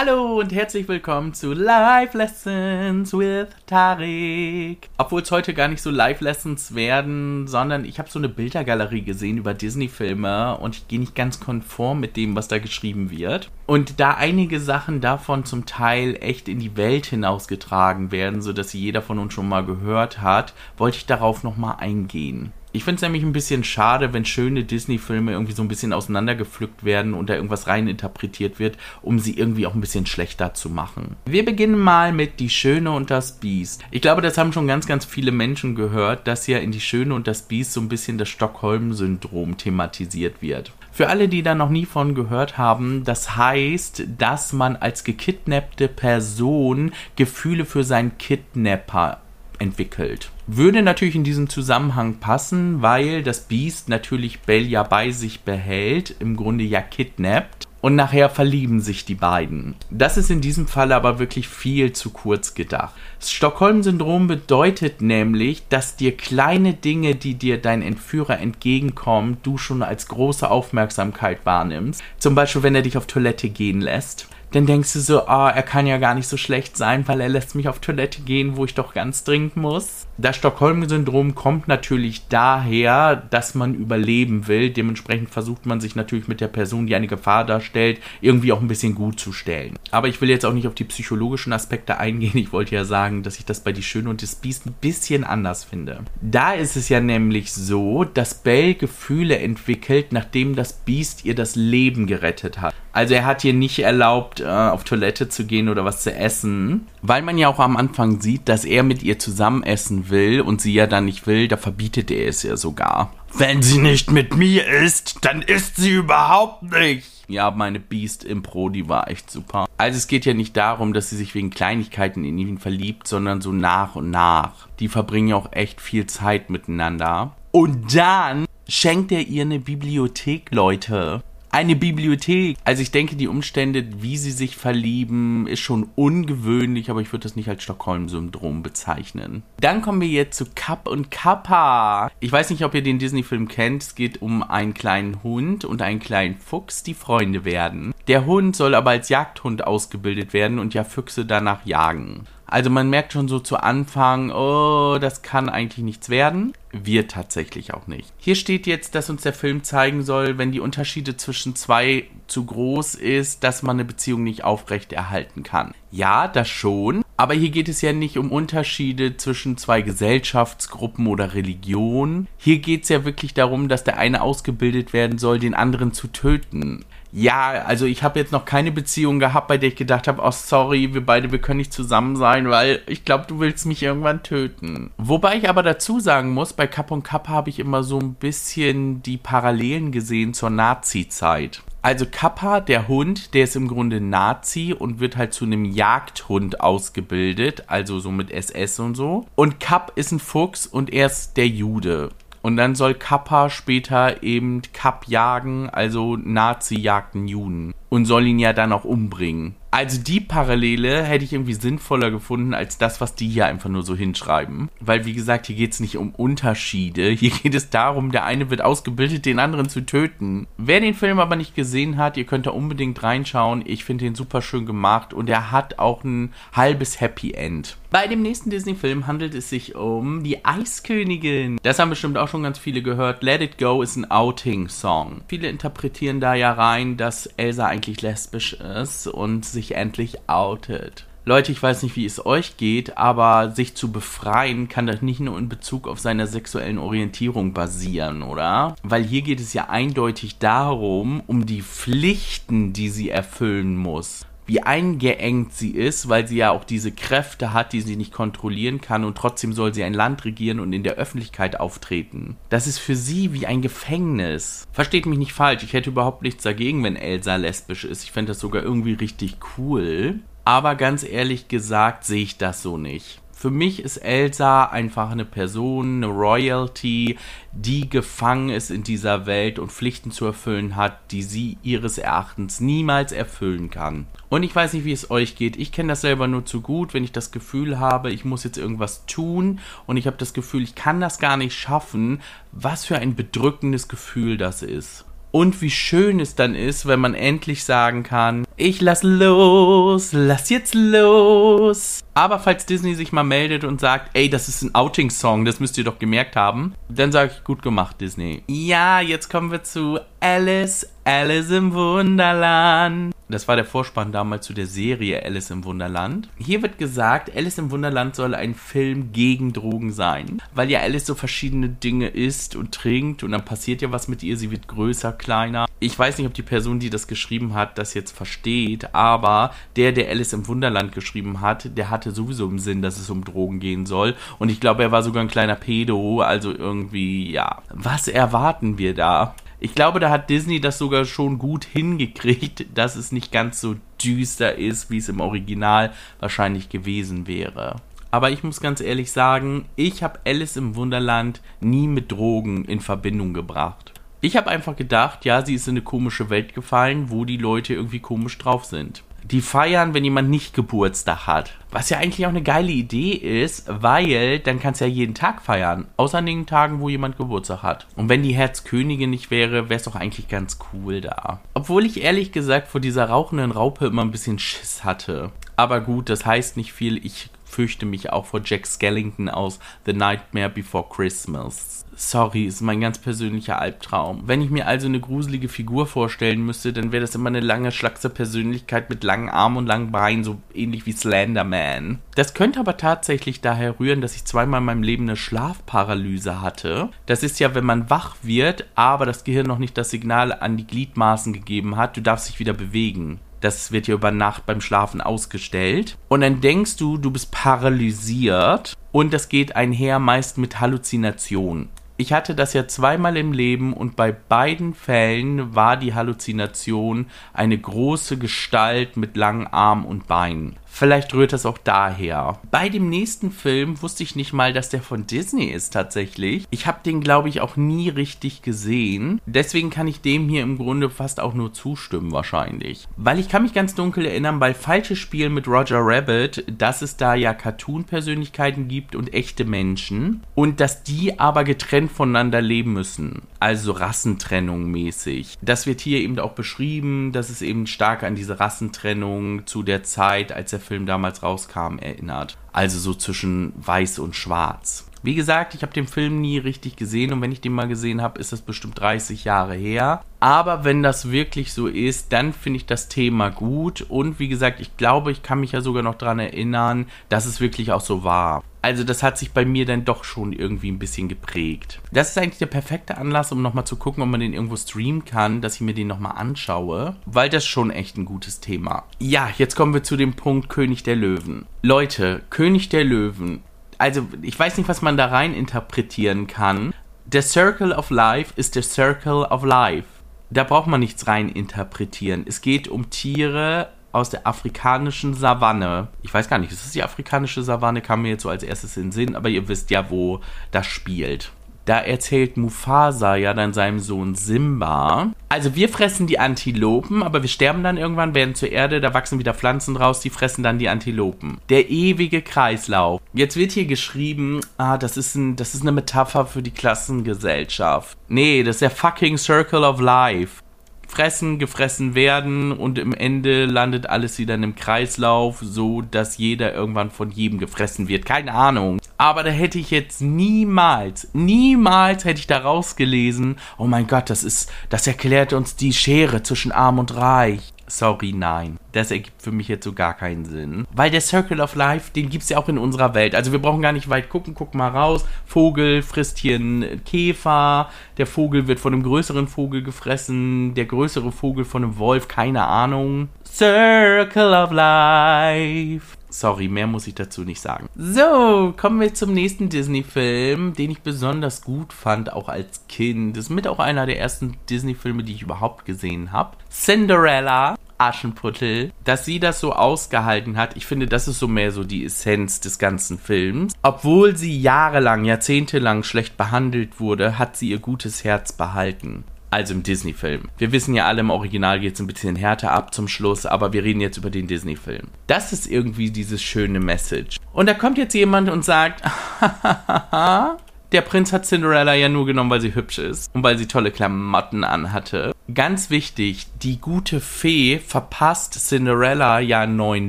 Hallo und herzlich willkommen zu Live Lessons with Tarek. Obwohl es heute gar nicht so Live Lessons werden, sondern ich habe so eine Bildergalerie gesehen über Disney-Filme und ich gehe nicht ganz konform mit dem, was da geschrieben wird. Und da einige Sachen davon zum Teil echt in die Welt hinausgetragen werden, sodass sie jeder von uns schon mal gehört hat, wollte ich darauf nochmal eingehen. Ich finde es nämlich ein bisschen schade, wenn schöne Disney-Filme irgendwie so ein bisschen auseinandergepflückt werden und da irgendwas reininterpretiert wird, um sie irgendwie auch ein bisschen schlechter zu machen. Wir beginnen mal mit Die Schöne und das Biest. Ich glaube, das haben schon ganz, ganz viele Menschen gehört, dass ja in Die Schöne und das Biest so ein bisschen das Stockholm-Syndrom thematisiert wird. Für alle, die da noch nie von gehört haben, das heißt, dass man als gekidnappte Person Gefühle für seinen Kidnapper entwickelt. Würde natürlich in diesem Zusammenhang passen, weil das Biest natürlich Belle ja bei sich behält, im Grunde ja kidnappt. Und nachher verlieben sich die beiden. Das ist in diesem Fall aber wirklich viel zu kurz gedacht. Das Stockholm-Syndrom bedeutet nämlich, dass dir kleine Dinge, die dir dein Entführer entgegenkommen, du schon als große Aufmerksamkeit wahrnimmst. Zum Beispiel, wenn er dich auf Toilette gehen lässt dann denkst du so, ah, oh, er kann ja gar nicht so schlecht sein, weil er lässt mich auf Toilette gehen, wo ich doch ganz dringend muss. Das Stockholm-Syndrom kommt natürlich daher, dass man überleben will. Dementsprechend versucht man sich natürlich mit der Person, die eine Gefahr darstellt, irgendwie auch ein bisschen gut zu stellen. Aber ich will jetzt auch nicht auf die psychologischen Aspekte eingehen. Ich wollte ja sagen, dass ich das bei Die Schöne und das Biest ein bisschen anders finde. Da ist es ja nämlich so, dass Belle Gefühle entwickelt, nachdem das Biest ihr das Leben gerettet hat. Also er hat ihr nicht erlaubt, äh, auf Toilette zu gehen oder was zu essen, weil man ja auch am Anfang sieht, dass er mit ihr zusammen essen will und sie ja dann nicht will, da verbietet er es ja sogar. Wenn sie nicht mit mir isst, dann isst sie überhaupt nicht. Ja, meine Beast Impro, die war echt super. Also es geht ja nicht darum, dass sie sich wegen Kleinigkeiten in ihn verliebt, sondern so nach und nach. Die verbringen ja auch echt viel Zeit miteinander. Und dann schenkt er ihr eine Bibliothek, Leute eine Bibliothek. Also ich denke, die Umstände, wie sie sich verlieben, ist schon ungewöhnlich, aber ich würde das nicht als Stockholm-Syndrom bezeichnen. Dann kommen wir jetzt zu Kapp und Kappa. Ich weiß nicht, ob ihr den Disney-Film kennt. Es geht um einen kleinen Hund und einen kleinen Fuchs, die Freunde werden. Der Hund soll aber als Jagdhund ausgebildet werden und ja Füchse danach jagen. Also man merkt schon so zu Anfang, oh, das kann eigentlich nichts werden. Wird tatsächlich auch nicht. Hier steht jetzt, dass uns der Film zeigen soll, wenn die Unterschiede zwischen zwei zu groß ist, dass man eine Beziehung nicht aufrecht erhalten kann. Ja, das schon. Aber hier geht es ja nicht um Unterschiede zwischen zwei Gesellschaftsgruppen oder Religionen. Hier geht es ja wirklich darum, dass der eine ausgebildet werden soll, den anderen zu töten. Ja, also ich habe jetzt noch keine Beziehung gehabt, bei der ich gedacht habe, oh sorry, wir beide, wir können nicht zusammen sein, weil ich glaube, du willst mich irgendwann töten. Wobei ich aber dazu sagen muss, bei Kapp und Kapp habe ich immer so ein bisschen die Parallelen gesehen zur Nazi-Zeit. Also Kappa, der Hund, der ist im Grunde Nazi und wird halt zu einem Jagdhund ausgebildet, also so mit SS und so. Und Kapp ist ein Fuchs und er ist der Jude. Und dann soll Kappa später eben Kapp jagen, also Nazi jagten Juden. Und soll ihn ja dann auch umbringen. Also die Parallele hätte ich irgendwie sinnvoller gefunden als das, was die hier einfach nur so hinschreiben. Weil, wie gesagt, hier geht es nicht um Unterschiede. Hier geht es darum, der eine wird ausgebildet, den anderen zu töten. Wer den Film aber nicht gesehen hat, ihr könnt da unbedingt reinschauen. Ich finde den super schön gemacht und er hat auch ein halbes Happy End. Bei dem nächsten Disney-Film handelt es sich um die Eiskönigin. Das haben bestimmt auch schon ganz viele gehört. Let It Go ist ein Outing-Song. Viele interpretieren da ja rein, dass Elsa eigentlich lesbisch ist und sich endlich outet. Leute, ich weiß nicht, wie es euch geht, aber sich zu befreien kann das nicht nur in Bezug auf seine sexuellen Orientierung basieren, oder? Weil hier geht es ja eindeutig darum, um die Pflichten, die sie erfüllen muss wie eingeengt sie ist, weil sie ja auch diese Kräfte hat, die sie nicht kontrollieren kann und trotzdem soll sie ein Land regieren und in der Öffentlichkeit auftreten. Das ist für sie wie ein Gefängnis. Versteht mich nicht falsch, ich hätte überhaupt nichts dagegen, wenn Elsa lesbisch ist. Ich fände das sogar irgendwie richtig cool. Aber ganz ehrlich gesagt sehe ich das so nicht. Für mich ist Elsa einfach eine Person, eine Royalty, die gefangen ist in dieser Welt und Pflichten zu erfüllen hat, die sie ihres Erachtens niemals erfüllen kann. Und ich weiß nicht, wie es euch geht. Ich kenne das selber nur zu gut, wenn ich das Gefühl habe, ich muss jetzt irgendwas tun und ich habe das Gefühl, ich kann das gar nicht schaffen. Was für ein bedrückendes Gefühl das ist. Und wie schön es dann ist, wenn man endlich sagen kann, Ich lass los, lass jetzt los. Aber falls Disney sich mal meldet und sagt, ey, das ist ein Outing-Song, das müsst ihr doch gemerkt haben, dann sage ich, gut gemacht, Disney. Ja, jetzt kommen wir zu Alice, Alice im Wunderland. Das war der Vorspann damals zu der Serie Alice im Wunderland. Hier wird gesagt, Alice im Wunderland soll ein Film gegen Drogen sein, weil ja Alice so verschiedene Dinge isst und trinkt und dann passiert ja was mit ihr, sie wird größer, kleiner. Ich weiß nicht, ob die Person, die das geschrieben hat, das jetzt versteht, aber der, der Alice im Wunderland geschrieben hat, der hatte sowieso im Sinn, dass es um Drogen gehen soll und ich glaube, er war sogar ein kleiner Pedo, also irgendwie, ja. Was erwarten wir da? Ich glaube, da hat Disney das sogar schon gut hingekriegt, dass es nicht ganz so düster ist, wie es im Original wahrscheinlich gewesen wäre. Aber ich muss ganz ehrlich sagen, ich habe Alice im Wunderland nie mit Drogen in Verbindung gebracht. Ich habe einfach gedacht, ja, sie ist in eine komische Welt gefallen, wo die Leute irgendwie komisch drauf sind die feiern, wenn jemand nicht Geburtstag hat. Was ja eigentlich auch eine geile Idee ist, weil dann kannst du ja jeden Tag feiern. Außer an den Tagen, wo jemand Geburtstag hat. Und wenn die Herzkönigin nicht wäre, wäre es doch eigentlich ganz cool da. Obwohl ich ehrlich gesagt vor dieser rauchenden Raupe immer ein bisschen Schiss hatte. Aber gut, das heißt nicht viel. Ich fürchte mich auch vor Jack Skellington aus The Nightmare Before Christmas. Sorry, ist mein ganz persönlicher Albtraum. Wenn ich mir also eine gruselige Figur vorstellen müsste, dann wäre das immer eine lange, schlachse Persönlichkeit mit langen Armen und langen Beinen, so ähnlich wie Slenderman. Das könnte aber tatsächlich daher rühren, dass ich zweimal in meinem Leben eine Schlafparalyse hatte. Das ist ja, wenn man wach wird, aber das Gehirn noch nicht das Signal an die Gliedmaßen gegeben hat, du darfst dich wieder bewegen. Das wird dir über Nacht beim Schlafen ausgestellt. Und dann denkst du, du bist paralysiert. Und das geht einher meist mit Halluzinationen. Ich hatte das ja zweimal im Leben und bei beiden Fällen war die Halluzination eine große Gestalt mit langen Armen und Beinen. Vielleicht rührt das auch daher. Bei dem nächsten Film wusste ich nicht mal, dass der von Disney ist tatsächlich. Ich habe den, glaube ich, auch nie richtig gesehen. Deswegen kann ich dem hier im Grunde fast auch nur zustimmen wahrscheinlich. Weil ich kann mich ganz dunkel erinnern, bei Falsches Spiel mit Roger Rabbit, dass es da ja Cartoon-Persönlichkeiten gibt und echte Menschen. Und dass die aber getrennt voneinander leben müssen. Also Rassentrennung mäßig. Das wird hier eben auch beschrieben, dass es eben stark an diese Rassentrennung zu der Zeit, als der Film damals rauskam, erinnert. Also so zwischen weiß und schwarz. Wie gesagt, ich habe den Film nie richtig gesehen und wenn ich den mal gesehen habe, ist das bestimmt 30 Jahre her. Aber wenn das wirklich so ist, dann finde ich das Thema gut und wie gesagt, ich glaube, ich kann mich ja sogar noch daran erinnern, dass es wirklich auch so war. Also das hat sich bei mir dann doch schon irgendwie ein bisschen geprägt. Das ist eigentlich der perfekte Anlass, um nochmal zu gucken, ob man den irgendwo streamen kann, dass ich mir den nochmal anschaue, weil das schon echt ein gutes Thema. Ja, jetzt kommen wir zu dem Punkt König der Löwen. Leute, König der Löwen. Also ich weiß nicht, was man da rein interpretieren kann. Der Circle of Life ist der Circle of Life. Da braucht man nichts rein interpretieren. Es geht um Tiere aus der afrikanischen Savanne. Ich weiß gar nicht, ist das die afrikanische Savanne? Kam mir jetzt so als erstes in den Sinn, aber ihr wisst ja, wo das spielt. Da erzählt Mufasa ja dann seinem Sohn Simba. Also wir fressen die Antilopen, aber wir sterben dann irgendwann, werden zur Erde, da wachsen wieder Pflanzen raus, die fressen dann die Antilopen. Der ewige Kreislauf. Jetzt wird hier geschrieben, ah, das ist, ein, das ist eine Metapher für die Klassengesellschaft. Nee, das ist der fucking Circle of Life fressen, gefressen werden und im Ende landet alles wieder in einem Kreislauf, so dass jeder irgendwann von jedem gefressen wird. Keine Ahnung. Aber da hätte ich jetzt niemals, niemals hätte ich da rausgelesen, oh mein Gott, das ist, das erklärt uns die Schere zwischen arm und reich. Sorry, nein. Das ergibt für mich jetzt so gar keinen Sinn. Weil der Circle of Life, den gibt es ja auch in unserer Welt. Also wir brauchen gar nicht weit gucken. Guck mal raus. Vogel frisst hier einen Käfer. Der Vogel wird von einem größeren Vogel gefressen. Der größere Vogel von einem Wolf. Keine Ahnung. Circle of Life. Sorry, mehr muss ich dazu nicht sagen. So, kommen wir zum nächsten Disney-Film, den ich besonders gut fand, auch als Kind. Das ist mit auch einer der ersten Disney-Filme, die ich überhaupt gesehen habe. Cinderella. Aschenputtel, dass sie das so ausgehalten hat. Ich finde, das ist so mehr so die Essenz des ganzen Films. Obwohl sie jahrelang, jahrzehntelang schlecht behandelt wurde, hat sie ihr gutes Herz behalten also im Disney-Film. Wir wissen ja alle, im Original geht es ein bisschen härter ab zum Schluss, aber wir reden jetzt über den Disney-Film. Das ist irgendwie dieses schöne Message. Und da kommt jetzt jemand und sagt, Der Prinz hat Cinderella ja nur genommen, weil sie hübsch ist und weil sie tolle Klamotten anhatte. Ganz wichtig, die gute Fee verpasst Cinderella ja einen neuen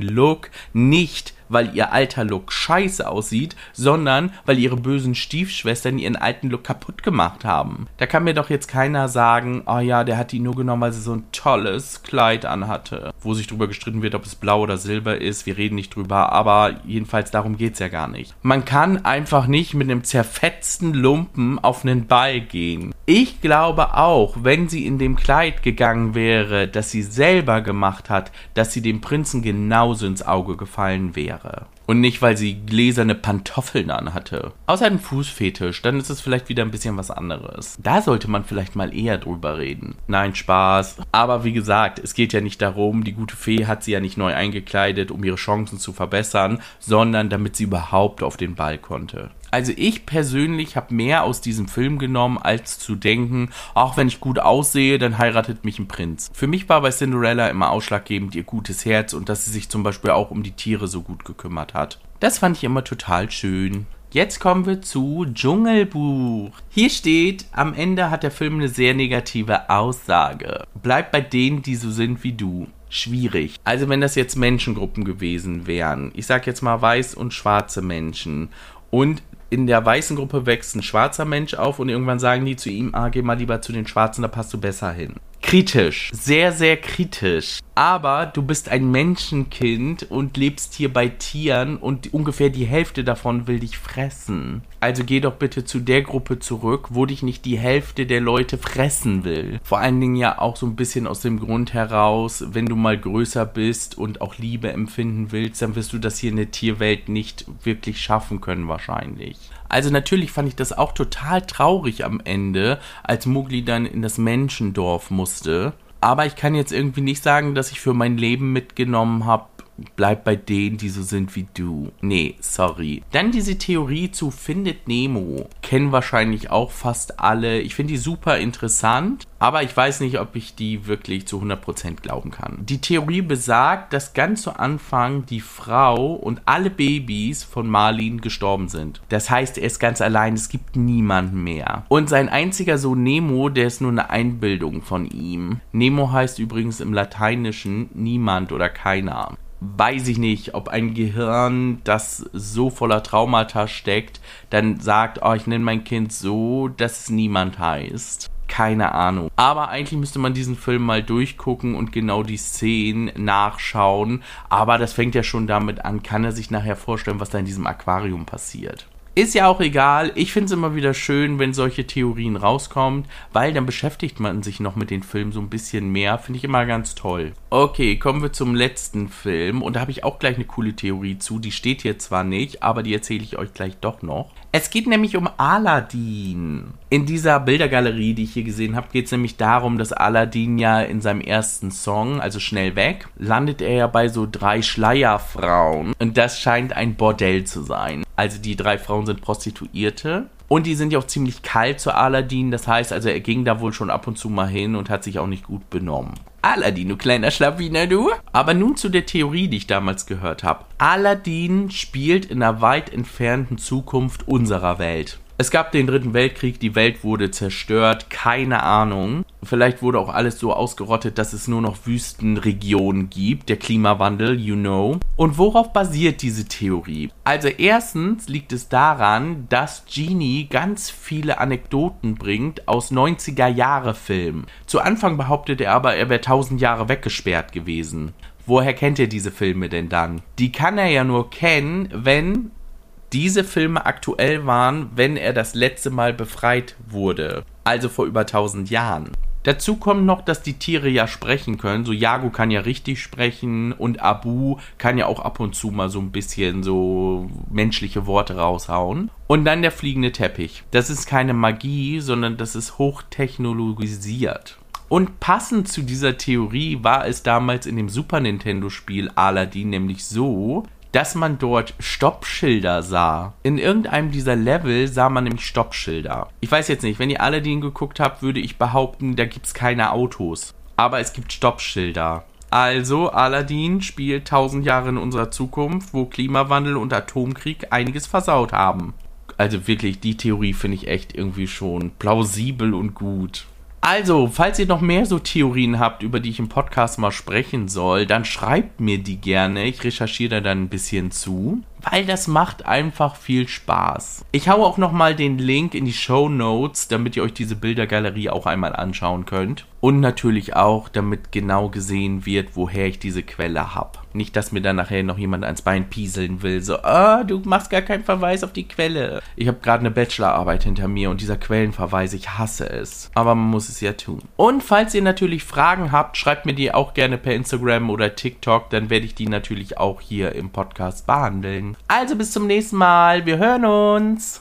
Look, nicht weil ihr alter Look scheiße aussieht, sondern weil ihre bösen Stiefschwestern ihren alten Look kaputt gemacht haben. Da kann mir doch jetzt keiner sagen, oh ja, der hat die nur genommen, weil sie so ein tolles Kleid anhatte. Wo sich drüber gestritten wird, ob es blau oder silber ist. Wir reden nicht drüber, aber jedenfalls darum geht es ja gar nicht. Man kann einfach nicht mit einem zerfetzten Lumpen auf einen Ball gehen. Ich glaube auch, wenn sie in dem Kleid gegangen wäre, das sie selber gemacht hat, dass sie dem Prinzen genauso ins Auge gefallen wäre wäre. Und nicht, weil sie gläserne Pantoffeln anhatte. Außer einem Fußfetisch, dann ist es vielleicht wieder ein bisschen was anderes. Da sollte man vielleicht mal eher drüber reden. Nein, Spaß. Aber wie gesagt, es geht ja nicht darum, die gute Fee hat sie ja nicht neu eingekleidet, um ihre Chancen zu verbessern, sondern damit sie überhaupt auf den Ball konnte. Also ich persönlich habe mehr aus diesem Film genommen, als zu denken, auch wenn ich gut aussehe, dann heiratet mich ein Prinz. Für mich war bei Cinderella immer ausschlaggebend ihr gutes Herz und dass sie sich zum Beispiel auch um die Tiere so gut gekümmert hat. Das fand ich immer total schön. Jetzt kommen wir zu Dschungelbuch. Hier steht, am Ende hat der Film eine sehr negative Aussage. Bleib bei denen, die so sind wie du schwierig. Also wenn das jetzt Menschengruppen gewesen wären, ich sag jetzt mal weiß und schwarze Menschen und in der weißen Gruppe wächst ein schwarzer Mensch auf und irgendwann sagen die zu ihm, ah, geh mal lieber zu den Schwarzen, da passt du besser hin kritisch, sehr, sehr kritisch. Aber du bist ein Menschenkind und lebst hier bei Tieren und ungefähr die Hälfte davon will dich fressen. Also geh doch bitte zu der Gruppe zurück, wo dich nicht die Hälfte der Leute fressen will. Vor allen Dingen ja auch so ein bisschen aus dem Grund heraus, wenn du mal größer bist und auch Liebe empfinden willst, dann wirst du das hier in der Tierwelt nicht wirklich schaffen können wahrscheinlich. Also natürlich fand ich das auch total traurig am Ende, als Mugli dann in das Menschendorf musste. Aber ich kann jetzt irgendwie nicht sagen, dass ich für mein Leben mitgenommen habe, bleib bei denen, die so sind wie du. Nee, sorry. Dann diese Theorie zu Findet Nemo. Kennen wahrscheinlich auch fast alle. Ich finde die super interessant, aber ich weiß nicht, ob ich die wirklich zu 100% glauben kann. Die Theorie besagt, dass ganz zu Anfang die Frau und alle Babys von Marlin gestorben sind. Das heißt, er ist ganz allein, es gibt niemanden mehr. Und sein einziger Sohn Nemo, der ist nur eine Einbildung von ihm. Nemo heißt übrigens im Lateinischen niemand oder keiner weiß ich nicht, ob ein Gehirn, das so voller Traumata steckt, dann sagt, oh, ich nenne mein Kind so, dass es niemand heißt. Keine Ahnung. Aber eigentlich müsste man diesen Film mal durchgucken und genau die Szenen nachschauen. Aber das fängt ja schon damit an, kann er sich nachher vorstellen, was da in diesem Aquarium passiert. Ist ja auch egal. Ich finde es immer wieder schön, wenn solche Theorien rauskommen, weil dann beschäftigt man sich noch mit den Filmen so ein bisschen mehr. Finde ich immer ganz toll. Okay, kommen wir zum letzten Film. Und da habe ich auch gleich eine coole Theorie zu. Die steht hier zwar nicht, aber die erzähle ich euch gleich doch noch. Es geht nämlich um Aladdin. In dieser Bildergalerie, die ich hier gesehen habe, geht es nämlich darum, dass Aladdin ja in seinem ersten Song, also schnell weg, landet er ja bei so drei Schleierfrauen. Und das scheint ein Bordell zu sein. Also die drei Frauen sind Prostituierte. Und die sind ja auch ziemlich kalt zu Aladdin. Das heißt also, er ging da wohl schon ab und zu mal hin und hat sich auch nicht gut benommen. Aladdin, du kleiner Schlawiner, du. Aber nun zu der Theorie, die ich damals gehört habe. Aladdin spielt in einer weit entfernten Zukunft unserer Welt. Es gab den Dritten Weltkrieg, die Welt wurde zerstört, keine Ahnung. Vielleicht wurde auch alles so ausgerottet, dass es nur noch Wüstenregionen gibt, der Klimawandel, you know. Und worauf basiert diese Theorie? Also erstens liegt es daran, dass Genie ganz viele Anekdoten bringt aus 90er Jahre Filmen. Zu Anfang behauptet er aber, er wäre tausend Jahre weggesperrt gewesen. Woher kennt er diese Filme denn dann? Die kann er ja nur kennen, wenn diese Filme aktuell waren, wenn er das letzte Mal befreit wurde. Also vor über 1000 Jahren. Dazu kommt noch, dass die Tiere ja sprechen können. So Jago kann ja richtig sprechen und Abu kann ja auch ab und zu mal so ein bisschen so menschliche Worte raushauen. Und dann der fliegende Teppich. Das ist keine Magie, sondern das ist hochtechnologisiert. Und passend zu dieser Theorie war es damals in dem Super Nintendo Spiel Aladdin nämlich so, dass man dort Stoppschilder sah. In irgendeinem dieser Level sah man nämlich Stoppschilder. Ich weiß jetzt nicht, wenn ihr Aladdin geguckt habt, würde ich behaupten, da gibt es keine Autos. Aber es gibt Stoppschilder. Also, Aladdin spielt tausend Jahre in unserer Zukunft, wo Klimawandel und Atomkrieg einiges versaut haben. Also wirklich, die Theorie finde ich echt irgendwie schon plausibel und gut. Also, falls ihr noch mehr so Theorien habt, über die ich im Podcast mal sprechen soll, dann schreibt mir die gerne. Ich recherchiere da dann ein bisschen zu, weil das macht einfach viel Spaß. Ich haue auch noch mal den Link in die Show Notes, damit ihr euch diese Bildergalerie auch einmal anschauen könnt. Und natürlich auch, damit genau gesehen wird, woher ich diese Quelle habe. Nicht, dass mir dann nachher noch jemand ans Bein pieseln will, so, ah, du machst gar keinen Verweis auf die Quelle. Ich habe gerade eine Bachelorarbeit hinter mir und dieser Quellenverweis, ich hasse es. Aber man muss es ja tun. Und falls ihr natürlich Fragen habt, schreibt mir die auch gerne per Instagram oder TikTok, dann werde ich die natürlich auch hier im Podcast behandeln. Also bis zum nächsten Mal, wir hören uns.